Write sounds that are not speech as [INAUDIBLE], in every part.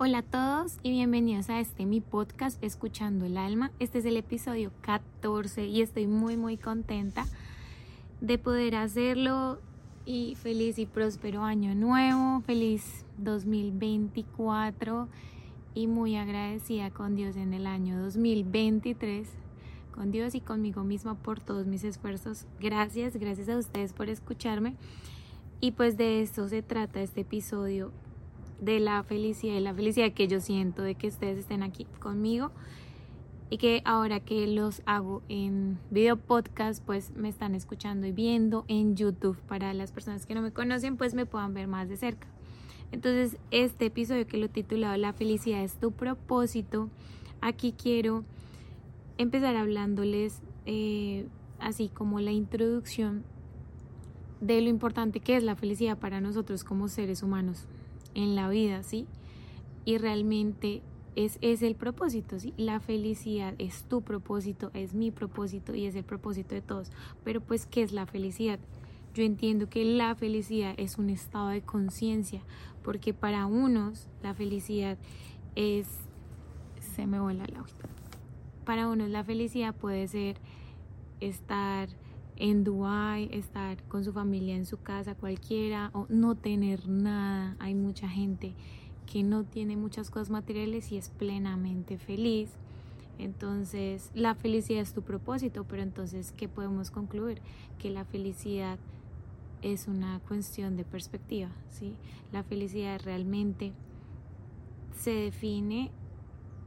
Hola a todos y bienvenidos a este mi podcast Escuchando el Alma. Este es el episodio 14 y estoy muy muy contenta de poder hacerlo y feliz y próspero año nuevo, feliz 2024 y muy agradecida con Dios en el año 2023, con Dios y conmigo misma por todos mis esfuerzos. Gracias, gracias a ustedes por escucharme y pues de esto se trata este episodio de la felicidad y la felicidad que yo siento de que ustedes estén aquí conmigo y que ahora que los hago en video podcast pues me están escuchando y viendo en YouTube. Para las personas que no me conocen pues me puedan ver más de cerca. Entonces este episodio que lo he titulado la felicidad es tu propósito aquí quiero empezar hablándoles eh, así como la introducción de lo importante que es la felicidad para nosotros como seres humanos en la vida, ¿sí? Y realmente es, es el propósito, ¿sí? La felicidad es tu propósito, es mi propósito y es el propósito de todos. Pero pues, ¿qué es la felicidad? Yo entiendo que la felicidad es un estado de conciencia, porque para unos la felicidad es... Se me vuela la hojita. Para unos la felicidad puede ser estar en Dubái, estar con su familia en su casa cualquiera o no tener nada. Hay mucha gente que no tiene muchas cosas materiales y es plenamente feliz. Entonces, la felicidad es tu propósito, pero entonces, ¿qué podemos concluir? Que la felicidad es una cuestión de perspectiva, ¿sí? La felicidad realmente se define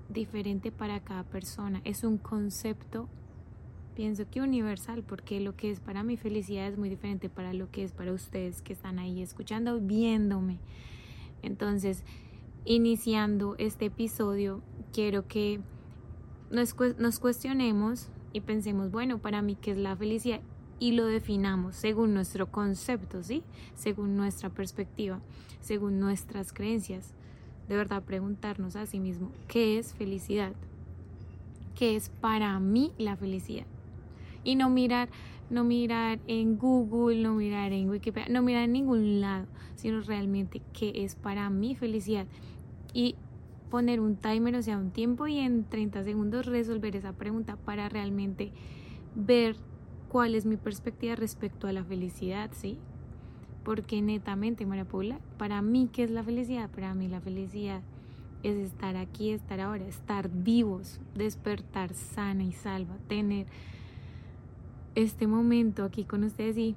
diferente para cada persona, es un concepto pienso que universal, porque lo que es para mi felicidad es muy diferente para lo que es para ustedes que están ahí escuchando, viéndome. Entonces, iniciando este episodio, quiero que nos, nos cuestionemos y pensemos, bueno, para mí, ¿qué es la felicidad? Y lo definamos según nuestro concepto, ¿sí? Según nuestra perspectiva, según nuestras creencias. De verdad, preguntarnos a sí mismo, ¿qué es felicidad? ¿Qué es para mí la felicidad? Y no mirar no mirar en Google, no mirar en Wikipedia, no mirar en ningún lado, sino realmente qué es para mi felicidad y poner un timer, o sea, un tiempo y en 30 segundos resolver esa pregunta para realmente ver cuál es mi perspectiva respecto a la felicidad, ¿sí? Porque netamente, María Paula, para mí, ¿qué es la felicidad? Para mí la felicidad es estar aquí, estar ahora, estar vivos, despertar sana y salva, tener este momento aquí con ustedes y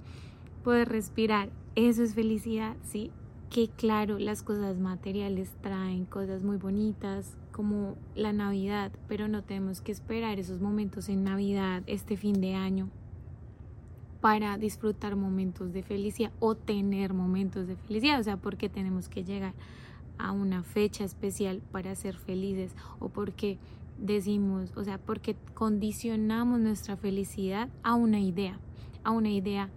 poder respirar. Eso es felicidad, ¿sí? Que claro, las cosas materiales traen cosas muy bonitas como la Navidad, pero no tenemos que esperar esos momentos en Navidad, este fin de año, para disfrutar momentos de felicidad o tener momentos de felicidad. O sea, porque tenemos que llegar a una fecha especial para ser felices o porque decimos, o sea, porque condicionamos nuestra felicidad a una idea, a una idea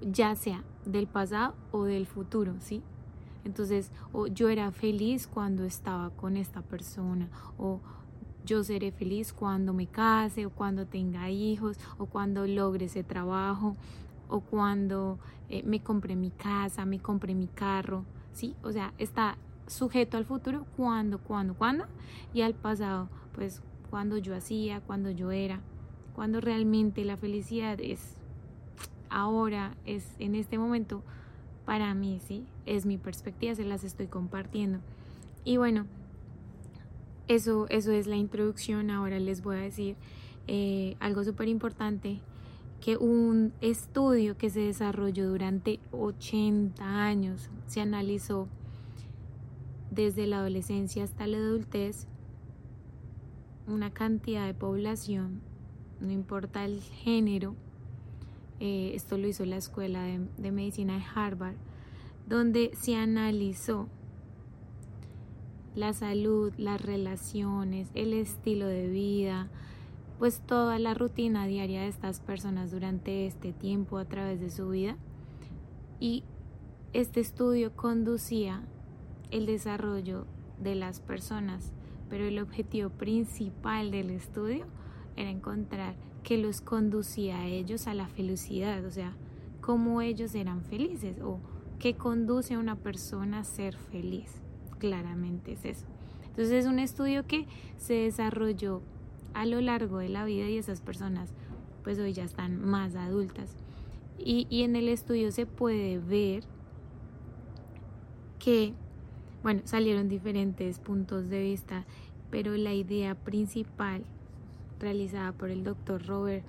ya sea del pasado o del futuro, ¿sí? Entonces, o yo era feliz cuando estaba con esta persona, o yo seré feliz cuando me case, o cuando tenga hijos, o cuando logre ese trabajo, o cuando eh, me compre mi casa, me compre mi carro, ¿sí? O sea, está sujeto al futuro, cuando, cuando, cuando, y al pasado, pues cuando yo hacía, cuando yo era, cuando realmente la felicidad es ahora, es en este momento, para mí, ¿sí? Es mi perspectiva, se las estoy compartiendo. Y bueno, eso, eso es la introducción. Ahora les voy a decir eh, algo súper importante, que un estudio que se desarrolló durante 80 años se analizó desde la adolescencia hasta la adultez una cantidad de población, no importa el género, eh, esto lo hizo la Escuela de, de Medicina de Harvard, donde se analizó la salud, las relaciones, el estilo de vida, pues toda la rutina diaria de estas personas durante este tiempo a través de su vida. Y este estudio conducía el desarrollo de las personas pero el objetivo principal del estudio era encontrar que los conducía a ellos a la felicidad, o sea, cómo ellos eran felices o qué conduce a una persona a ser feliz. Claramente es eso. Entonces es un estudio que se desarrolló a lo largo de la vida y esas personas pues hoy ya están más adultas. Y, y en el estudio se puede ver que, bueno, salieron diferentes puntos de vista, pero la idea principal realizada por el doctor Robert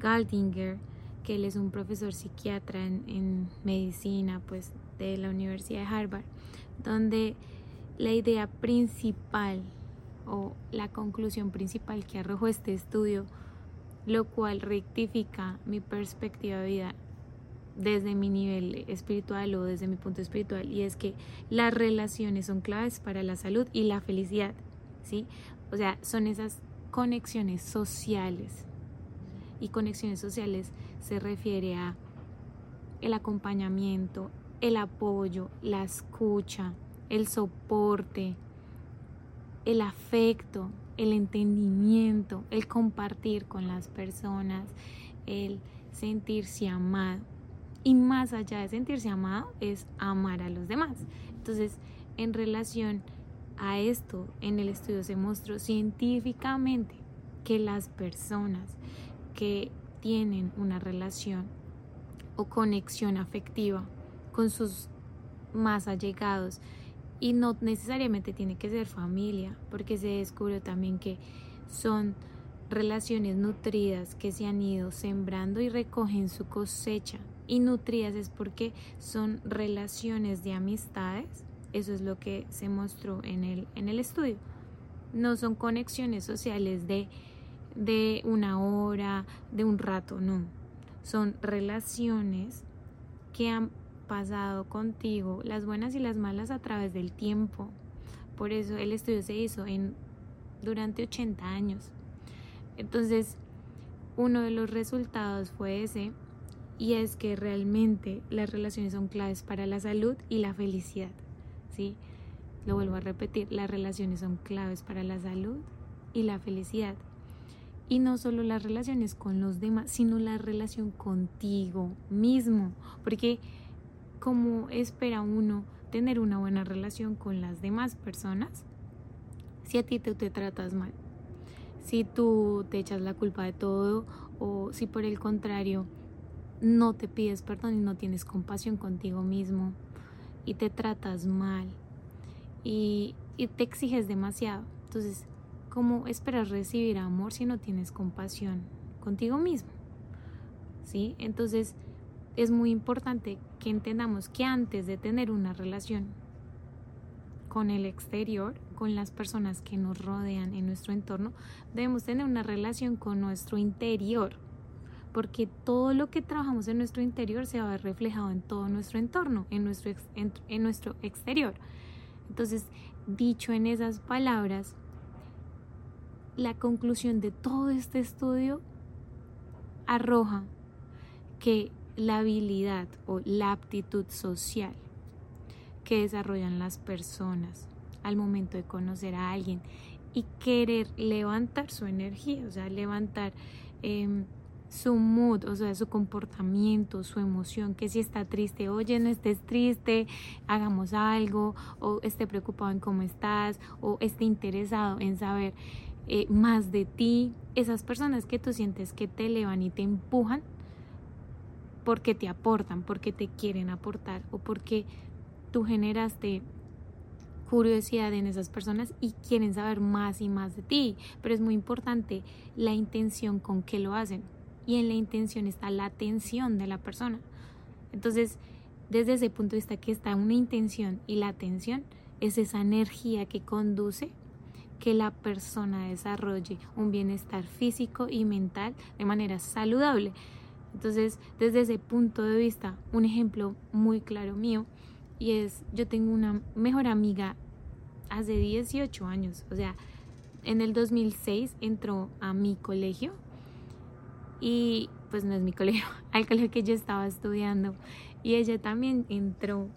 Galdinger, que él es un profesor psiquiatra en, medicina, pues de la Universidad de Harvard, donde la idea principal o la conclusión principal que arrojó este estudio, lo cual rectifica mi perspectiva de vida desde mi nivel espiritual o desde mi punto espiritual y es que las relaciones son claves para la salud y la felicidad, ¿sí? O sea, son esas conexiones sociales. Y conexiones sociales se refiere a el acompañamiento, el apoyo, la escucha, el soporte, el afecto, el entendimiento, el compartir con las personas, el sentirse amado. Y más allá de sentirse amado es amar a los demás. Entonces, en relación a esto, en el estudio se mostró científicamente que las personas que tienen una relación o conexión afectiva con sus más allegados y no necesariamente tiene que ser familia, porque se descubrió también que son relaciones nutridas que se han ido sembrando y recogen su cosecha y nutridas es porque son relaciones de amistades, eso es lo que se mostró en el, en el estudio. No son conexiones sociales de, de una hora, de un rato, no. Son relaciones que han pasado contigo, las buenas y las malas a través del tiempo. Por eso el estudio se hizo en, durante 80 años. Entonces, uno de los resultados fue ese, y es que realmente las relaciones son claves para la salud y la felicidad. ¿sí? Lo vuelvo a repetir, las relaciones son claves para la salud y la felicidad. Y no solo las relaciones con los demás, sino la relación contigo mismo. Porque como espera uno tener una buena relación con las demás personas, si a ti te, te tratas mal, si tú te echas la culpa de todo o si por el contrario no te pides perdón y no tienes compasión contigo mismo y te tratas mal y, te exiges demasiado. Entonces, ¿cómo esperas recibir amor si no tienes compasión contigo mismo? ¿Sí? Entonces, es muy importante que entendamos que antes de tener una relación con el exterior, con las personas que nos rodean en nuestro entorno, debemos tener una relación con nuestro interior porque todo lo que trabajamos en nuestro interior se va a ver reflejado en todo nuestro entorno, en nuestro, en, nuestro exterior. Entonces, dicho en esas palabras, la conclusión de todo este estudio arroja que la habilidad o la aptitud social que desarrollan las personas al momento de conocer a alguien y querer levantar su energía, o sea, levantar em, su mood, o sea, su comportamiento, su emoción, que si está triste, oye, no estés triste, hagamos algo, o esté preocupado en cómo estás, o esté interesado en saber eh, más de ti, esas personas que tú sientes que te elevan y te empujan porque te aportan, porque te quieren aportar, o porque tú generaste curiosidad en esas personas y quieren saber más y más de ti, pero es muy importante la intención con que lo hacen y en la intención está la atención de la persona. Entonces, desde ese punto de vista que está una intención y la atención es esa energía que conduce que la persona desarrolle un bienestar físico y mental de manera saludable. Entonces, desde ese punto de vista, un ejemplo muy claro mío y es, yo tengo una mejor amiga hace 18 años, o sea, en el 2006 entró a mi colegio y pues no es mi colegio, [LAUGHS] al colegio que yo estaba estudiando. Y ella también entró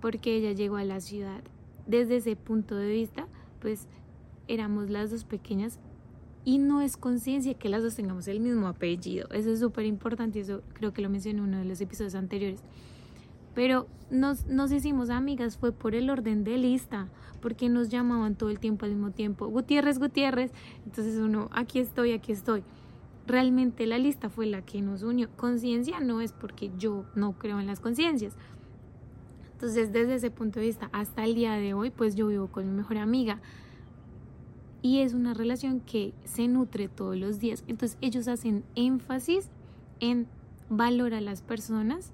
porque ella llegó a la ciudad. Desde ese punto de vista, pues éramos las dos pequeñas y no es conciencia que las dos tengamos el mismo apellido. Eso es súper importante, eso creo que lo mencioné en uno de los episodios anteriores. pero nos, nos hicimos amigas fue por el orden de lista, porque nos llamaban todo el tiempo al mismo tiempo, Gutiérrez, Gutiérrez, entonces uno, aquí estoy, aquí estoy. Realmente la lista fue la que nos unió. Conciencia no es porque yo no creo en las conciencias. Entonces, desde ese punto de vista, hasta el día de hoy, pues yo vivo con mi mejor amiga. Y es una relación que se nutre todos los días. Entonces, ellos hacen énfasis en valorar a las personas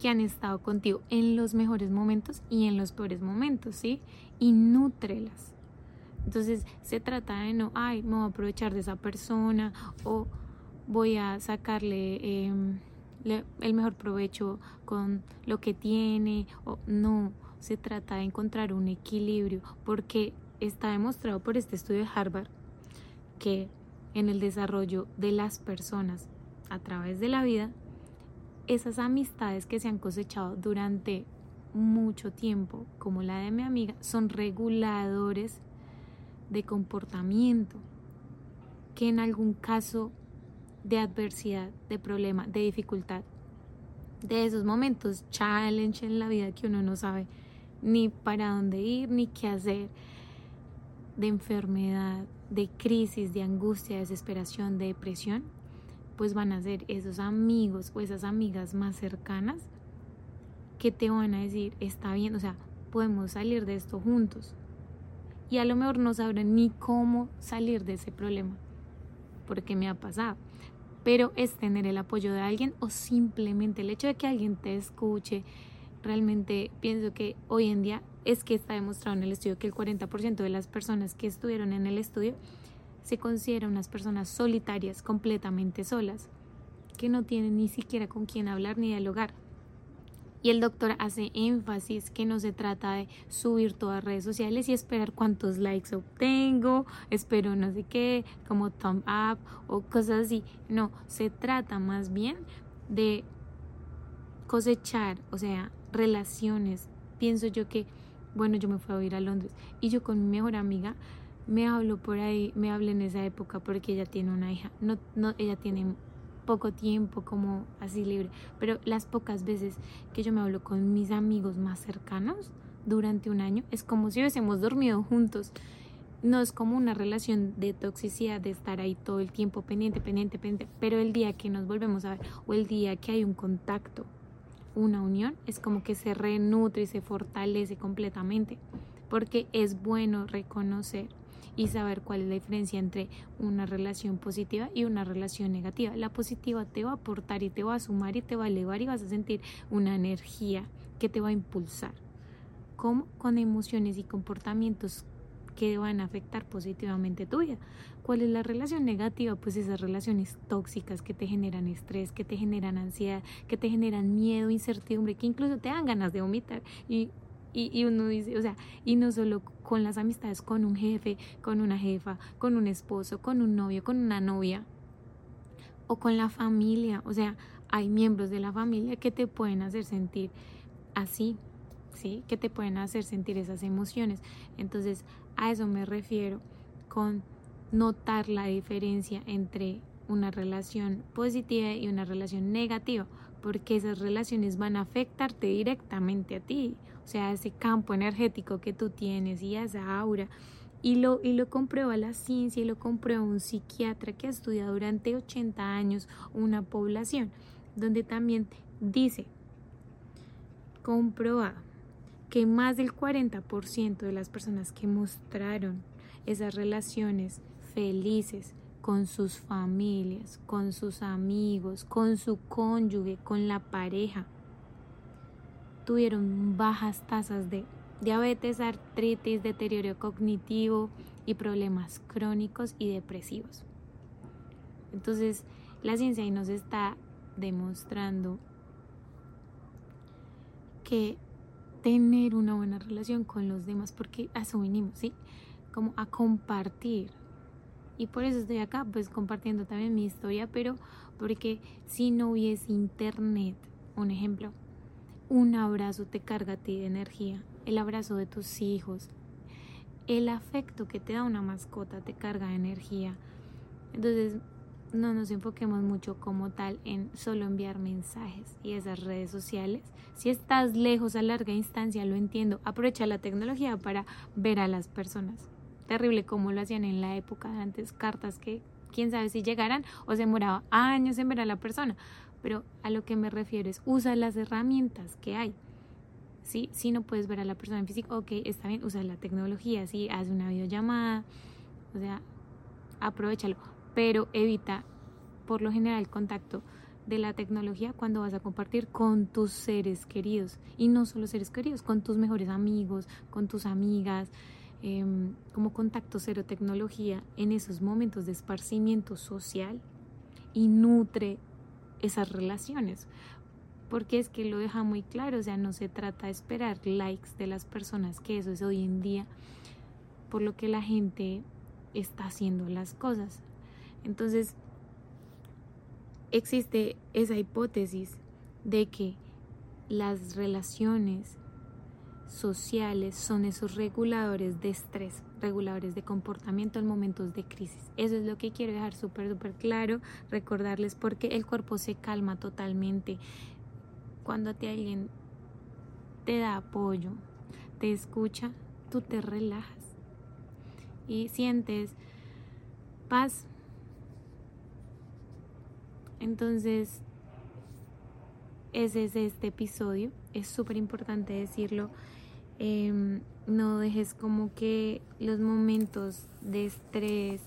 que han estado contigo en los mejores momentos y en los peores momentos, ¿sí? Y nútrelas. Entonces se trata de no, ay, me voy a aprovechar de esa persona o voy a sacarle em, el mejor provecho con lo que tiene o no, se trata de encontrar un equilibrio porque está demostrado por este estudio de Harvard que en el desarrollo de las personas a través de la vida esas amistades que se han cosechado durante mucho tiempo, como la de mi amiga, son reguladores de comportamiento que en algún caso de adversidad, de problema, de dificultad, de esos momentos challenge en la vida que uno no sabe ni para dónde ir, ni qué hacer, de enfermedad, de crisis, de angustia, de desesperación, de depresión, pues van a ser esos amigos o esas amigas más cercanas que te van a decir, está bien, o sea, podemos salir de esto juntos. Y a lo mejor no sabrán ni cómo salir de ese problema, porque me ha pasado. Pero es tener el apoyo de alguien o simplemente el hecho de que alguien te escuche. Realmente pienso que hoy en día es que está demostrado en el estudio que el 40% de las personas que estuvieron en el estudio se consideran unas personas solitarias, completamente solas, que no tienen ni siquiera con quién hablar ni dialogar. Y el doctor hace énfasis que no se trata de subir todas redes sociales y esperar cuántos likes obtengo, espero no sé qué, como thumb up o cosas así. No, se trata más bien de cosechar, o sea, relaciones. Pienso yo que, bueno, yo me fui a vivir a Londres y yo con mi mejor amiga me hablo por ahí, me hablo en esa época porque ella tiene una hija. No, no, ella tiene poco tiempo como así libre, pero las pocas veces que yo me hablo con mis amigos más cercanos durante un año es como si hubiésemos dormido juntos. No es como una relación de toxicidad de estar ahí todo el tiempo pendiente, pendiente, pendiente, pero el día que nos volvemos a ver o el día que hay un contacto, una unión, es como que se renutre y se fortalece completamente, porque es bueno reconocer y saber cuál es la diferencia entre una relación positiva y una relación negativa. La positiva te va a aportar y te va a sumar y te va a elevar y vas a sentir una energía que te va a impulsar. como Con emociones y comportamientos que van a afectar positivamente tu vida. ¿Cuál es la relación negativa? Pues esas relaciones tóxicas que te generan estrés, que te generan ansiedad, que te generan miedo, incertidumbre, que incluso te dan ganas de vomitar. Y y, uno dice, o sea, y no solo con las amistades, con un jefe, con una jefa, con un esposo, con un novio, con una novia o con la familia. O sea, hay miembros de la familia que te pueden hacer sentir así, ¿sí? Que te pueden hacer sentir esas emociones. Entonces, a eso me refiero con notar la diferencia entre una relación positiva y una relación negativa, porque esas relaciones van a afectarte directamente a ti o sea, ese campo energético que tú tienes y esa aura. Y lo, y lo comprueba la ciencia y lo comprueba un psiquiatra que ha estudiado durante 80 años una población, donde también dice, comprobado, que más del 40% de las personas que mostraron esas relaciones felices con sus familias, con sus amigos, con su cónyuge, con la pareja, tuvieron bajas tasas de diabetes, artritis, deterioro cognitivo y problemas crónicos y depresivos. Entonces, la ciencia ahí nos está demostrando que tener una buena relación con los demás, porque a eso vinimos, ¿sí? Como a compartir. Y por eso estoy acá, pues compartiendo también mi historia, pero porque si no hubiese internet, un ejemplo, un abrazo te carga a ti de energía, el abrazo de tus hijos, el afecto que te da una mascota te carga de energía. Entonces, no nos enfoquemos mucho como tal en solo enviar mensajes y esas redes sociales. Si estás lejos a larga instancia, lo entiendo, aprovecha la tecnología para ver a las personas. Terrible como lo hacían en la época de antes, cartas que quién sabe si llegaran o se demoraba años en ver a la persona. Pero a lo que me refiero es usa las herramientas que hay. ¿sí? Si no puedes ver a la persona en físico, ok, está bien, usa la tecnología, ¿sí? haz una videollamada, o sea, aprovechalo, pero evita por lo general el contacto de la tecnología cuando vas a compartir con tus seres queridos y no solo seres queridos, con tus mejores amigos, con tus amigas, em, como contacto cero tecnología en esos momentos de esparcimiento social y nutre esas relaciones porque es que lo deja muy claro, o sea, no se trata de esperar likes de las personas, que eso es hoy en día por lo que la gente está haciendo las cosas. Entonces, existe esa hipótesis de que las relaciones sociales son esos reguladores de estrés, reguladores de comportamiento en momentos de crisis. Eso es lo que quiero dejar súper, súper claro, recordarles porque el cuerpo se calma totalmente cuando ti alguien te da apoyo, te escucha, tú te relajas y sientes paz. Entonces, ese es este episodio. Es súper importante decirlo. Em, no dejes como que los momentos de estrés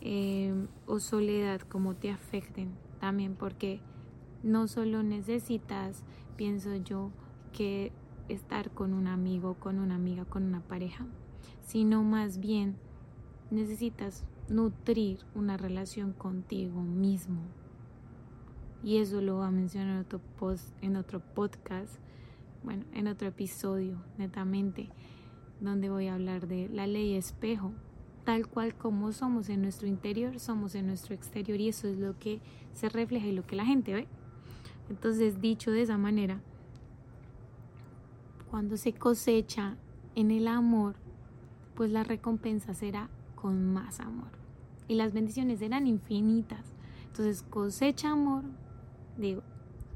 em, o soledad como te afecten también porque no solo necesitas, pienso yo, que estar con un amigo, con una amiga, con una pareja, sino más bien necesitas nutrir una relación contigo mismo. Y eso lo va a mencionar en otro, post, en otro podcast, bueno, en otro episodio, netamente, donde voy a hablar de la ley espejo. Tal cual como somos en nuestro interior, somos en nuestro exterior y eso es lo que se refleja y lo que la gente ve. Entonces, dicho de esa manera, cuando se cosecha en el amor, pues la recompensa será con más amor. Y las bendiciones serán infinitas. Entonces, cosecha amor, digo,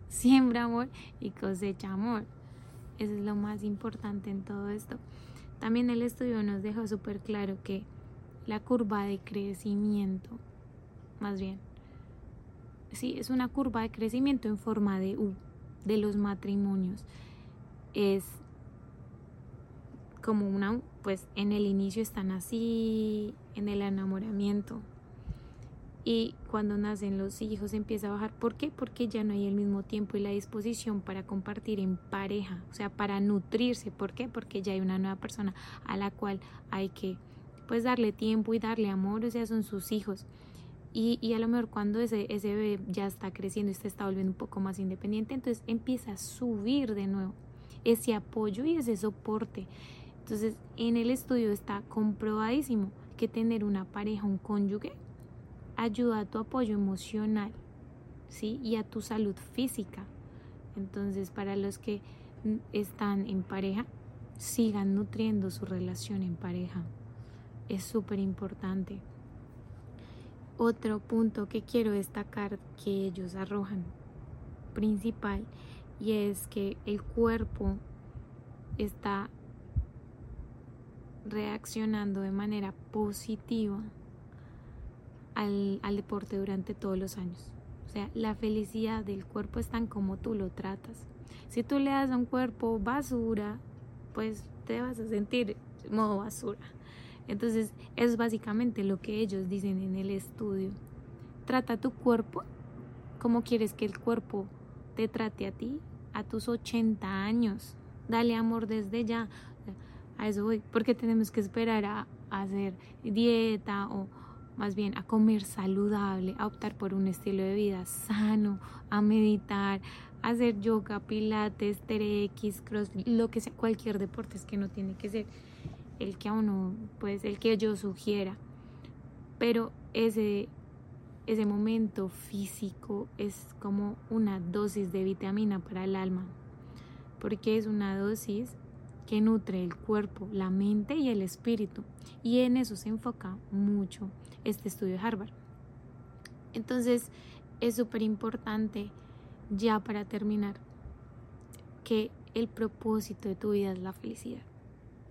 siembra amor y cosecha amor. Eso es lo más importante en todo esto. También el estudio nos deja súper claro que la curva de crecimiento, más bien, sí, es una curva de crecimiento en forma de U de los matrimonios. Es como una, pues en el inicio están así, en el enamoramiento. Y cuando nacen los hijos empieza a bajar. ¿Por qué? Porque ya no hay el mismo tiempo y la disposición para compartir en pareja, o sea, para nutrirse. ¿Por qué? Porque ya hay una nueva persona a la cual hay que pues darle tiempo y darle amor, o sea, son sus hijos. Y, a lo mejor cuando ese, ese bebé ya está creciendo y se está volviendo un poco más independiente, entonces empieza a subir de nuevo ese apoyo y ese soporte. Entonces en el estudio está comprobadísimo que tener una pareja, un cónyuge, ayuda a tu apoyo emocional, ¿sí? Y a tu salud física. Entonces para los que están en pareja, sigan nutriendo su relación en pareja. Es súper importante. Otro punto que quiero destacar que ellos arrojan principal y es que el cuerpo está reaccionando de manera positiva al, al, deporte durante todos los años. O sea, la felicidad del cuerpo es tan como tú lo tratas. Si tú le das a un cuerpo basura, pues te vas a sentir modo basura. Entonces, es básicamente lo que ellos dicen en el estudio. Trata tu cuerpo como quieres que el cuerpo te trate a ti a tus 80 años. Dale amor desde ya. A eso voy. Porque tenemos que esperar a, hacer dieta o más bien a comer saludable, a optar por un estilo de vida sano, a meditar, a hacer yoga, pilates, TRX, cross, lo que sea, cualquier deporte es que no tiene que ser el que a uno, pues el que yo sugiera. Pero ese, ese momento físico es como una dosis de vitamina para el alma, porque es una dosis que nutre el cuerpo, la mente y el espíritu. Y en eso se enfoca mucho este estudio de Harvard. Entonces es súper importante, ya para terminar, que el propósito de tu vida es la felicidad.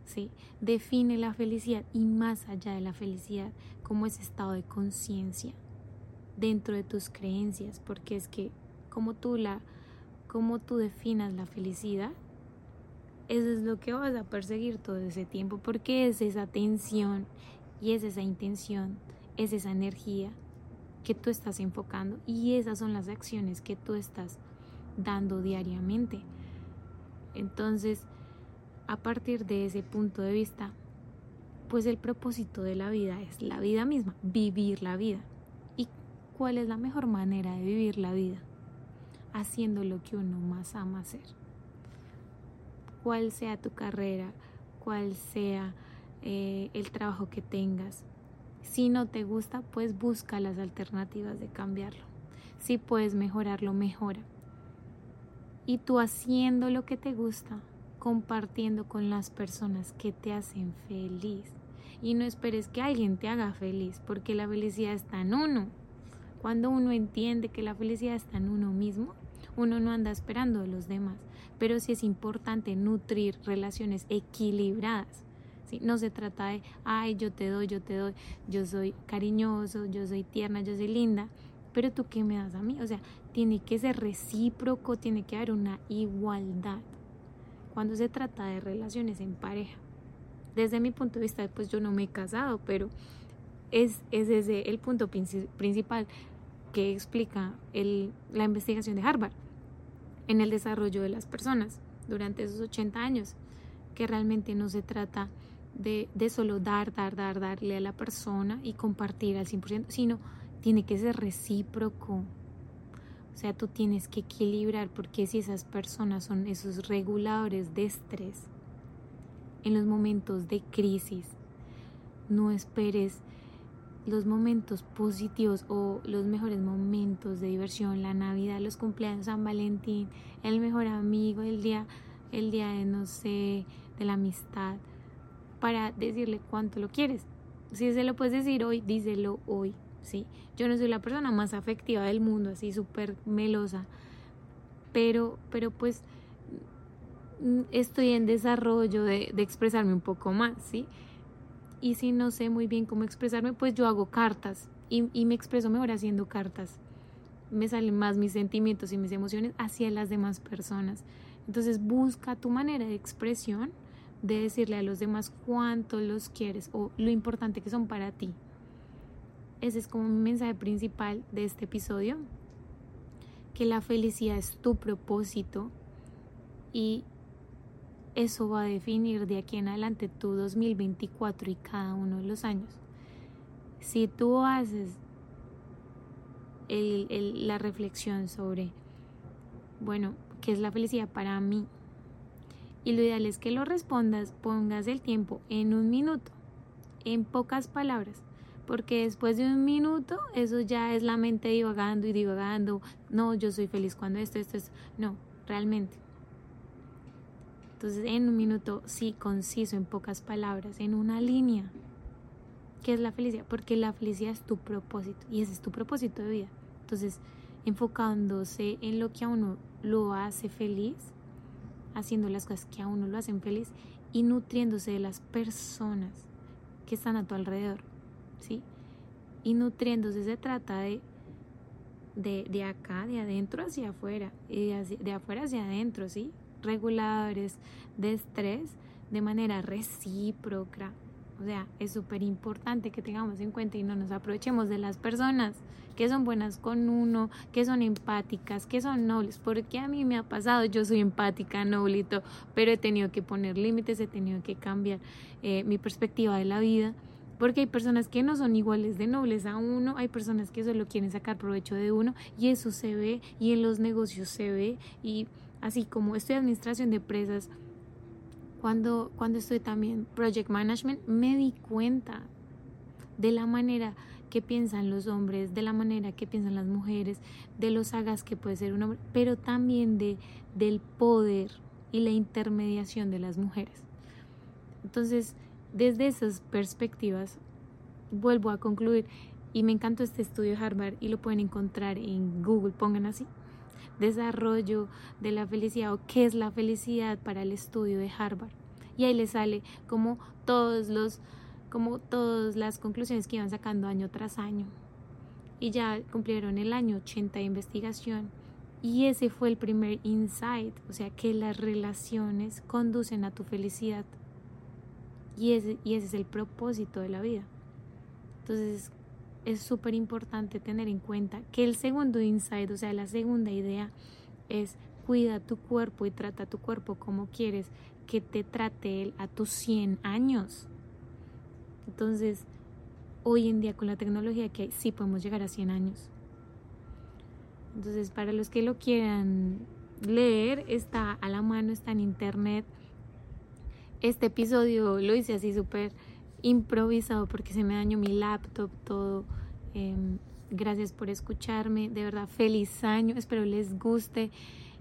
¿sí? Define la felicidad y más allá de la felicidad como ese estado de conciencia dentro de tus creencias, porque es que como tú la como tú definas la felicidad, eso es lo que vas a perseguir todo ese tiempo, porque es esa atención y es esa intención, es esa energía que tú estás enfocando y esas son las acciones que tú estás dando diariamente. Entonces, a partir de ese punto de vista, pues el propósito de la vida es la vida misma, vivir la vida. ¿Y cuál es la mejor manera de vivir la vida? Haciendo lo que uno más ama hacer. Cuál sea tu carrera, cuál sea eh, el trabajo que tengas. Si no te gusta, pues busca las alternativas de cambiarlo. Si puedes mejorarlo, mejora. Y tú haciendo lo que te gusta, compartiendo con las personas que te hacen feliz. Y no esperes que alguien te haga feliz, porque la felicidad está en uno. Cuando uno entiende que la felicidad está en uno mismo, uno no anda esperando de los demás. Pero sí es importante nutrir relaciones equilibradas. ¿sí? No se trata de, ay, yo te doy, yo te doy, yo soy cariñoso, yo soy tierna, yo soy linda, pero tú qué me das a mí. O sea, tiene que ser recíproco, tiene que haber una igualdad cuando se trata de relaciones en pareja. Desde mi punto de vista, pues yo no me he casado, pero es, es ese el punto principal que explica la investigación de Harvard en el desarrollo de las personas durante esos 80 años, que realmente no se trata de, de solo dar, dar, dar, darle a la persona y compartir al 100%, sino tiene que ser recíproco, o sea, tú tienes que equilibrar porque si esas personas son esos reguladores de estrés en los momentos de crisis, no esperes los momentos positivos o los mejores momentos de diversión, la Navidad, los cumpleaños, San Valentín, el mejor amigo, el día, el día de no sé, de la amistad, para decirle cuánto lo quieres. Si se lo puedes decir hoy, díselo hoy. ¿sí? Yo no soy la persona más afectiva del mundo, así súper melosa, pero, pero pues mm, estoy en desarrollo de, de, expresarme un poco más, ¿sí? Y si no sé muy bien cómo expresarme, pues yo hago cartas y, y me expreso mejor haciendo cartas. Me salen más mis sentimientos y mis emociones hacia las demás personas. Entonces busca tu manera de expresión, de decirle a los demás cuánto los quieres o lo importante que son para ti. Ese es como mi mensaje principal de este episodio, que la felicidad es tu propósito y eso va a definir de aquí en adelante tu 2024 y cada uno de los años. Si tú haces la reflexión sobre, bueno, ¿qué es la felicidad para mí? Y lo ideal es que lo respondas, pongas el tiempo en un minuto, en pocas palabras porque después de un minuto eso ya es la mente divagando y divagando, no, yo soy feliz cuando esto, esto, es no, realmente. Entonces, en un minuto, sí, conciso, en pocas palabras, en una línea. ¿Qué es la felicidad? Porque la felicidad es tu propósito y ese es tu propósito de vida. Entonces, enfocándose en lo que a uno lo hace feliz, haciendo las cosas que a uno lo hacen feliz y nutriéndose de las personas que están a tu alrededor ¿sí? Y nutriéndose se trata de, de, de acá, de adentro hacia afuera, y de, de afuera hacia adentro, ¿sí? Reguladores de estrés de manera recíproca. O sea, es súper importante que tengamos en cuenta y no nos aprovechemos de las personas que son buenas con uno, que son empáticas, que son nobles, porque a mí me ha pasado, yo soy empática, noblito, pero he tenido que poner límites, he tenido que cambiar eh, mi perspectiva de la vida porque hay personas que no son iguales de nobles a uno, hay personas que solo quieren sacar provecho de uno y eso se ve y en los negocios se ve y así como estoy administración de empresas, cuando, cuando estoy también project management, me di cuenta de la manera que piensan los hombres, de la manera que piensan las mujeres, de los sagas que puede ser un hombre, pero también de, del poder y la intermediación de las mujeres. Entonces, desde esas perspectivas, vuelvo a concluir Y me encantó este estudio de Harvard y lo pueden encontrar en Google, pongan así. Desarrollo de la felicidad o qué es la felicidad para el estudio de Harvard. Y ahí les sale como todos los como todas las conclusiones que iban sacando año tras año. Y ya cumplieron el año 80 de investigación. Y ese fue el primer insight, o sea, que las relaciones conducen a tu felicidad. Y ese, y ese es el propósito de la vida. Entonces, es súper importante tener en cuenta que el segundo insight, o sea, la segunda idea es cuida tu cuerpo y trata tu cuerpo como quieres que te trate él a tus 100 años. Entonces, hoy en día con la tecnología que hay, sí podemos llegar a 100 años. Entonces, para los que lo quieran leer, está a la mano, está en internet. Este episodio lo hice así súper improvisado porque se me dañó mi laptop, todo. Em, gracias por escucharme, de verdad, feliz año, espero les guste.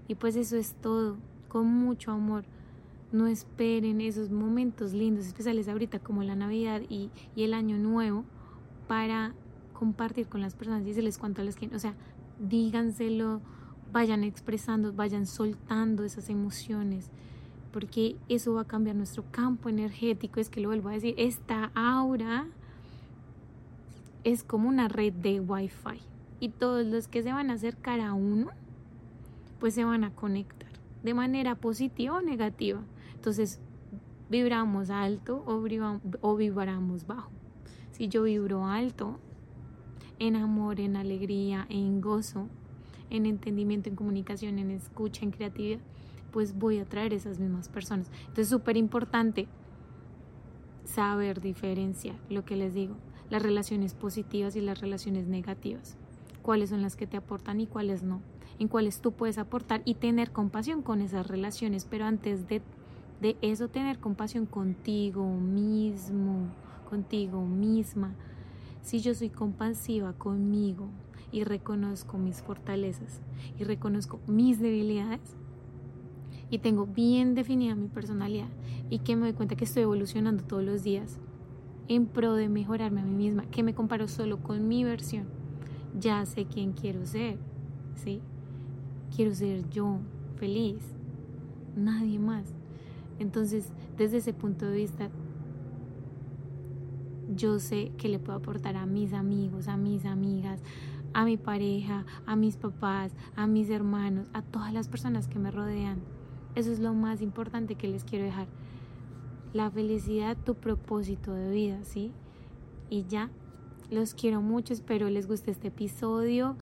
Y pues eso es todo, con mucho amor. No esperen esos momentos lindos, especiales ahorita como la Navidad y, y el Año Nuevo, para compartir con las personas y cuánto les quieren. O sea, díganselo, vayan expresando, vayan soltando esas emociones porque eso va a cambiar nuestro campo energético. Es que lo vuelvo a decir, esta aura es como una red de wifi y todos los que se van a acercar a uno, pues se van a conectar de manera positiva o negativa. Entonces, vibramos alto o, o vibramos bajo. Si yo vibro alto, en amor, en alegría, en gozo, en entendimiento, en comunicación, en escucha, en creatividad, pues voy a traer esas mismas personas. Entonces, súper importante saber diferenciar lo que les digo, las relaciones positivas y las relaciones negativas, cuáles son las que te aportan y cuáles no, en cuáles tú puedes aportar y tener compasión con esas relaciones, pero antes de, de eso tener compasión contigo mismo, contigo misma. Si yo soy compasiva conmigo y reconozco mis fortalezas y reconozco mis debilidades, y tengo bien definida mi personalidad y que me doy cuenta que estoy evolucionando todos los días en pro de mejorarme a mí misma, que me comparo solo con mi versión, ya sé quién quiero ser, ¿sí? Quiero ser yo, feliz, nadie más. Entonces, desde ese punto de vista, yo sé que le puedo aportar a mis amigos, a mis amigas, a mi pareja, a mis papás, a mis hermanos, a todas las personas que me rodean. Eso es lo más importante que les quiero dejar. La felicidad, tu propósito de vida, ¿sí? Y ya, los quiero mucho, espero les guste este episodio.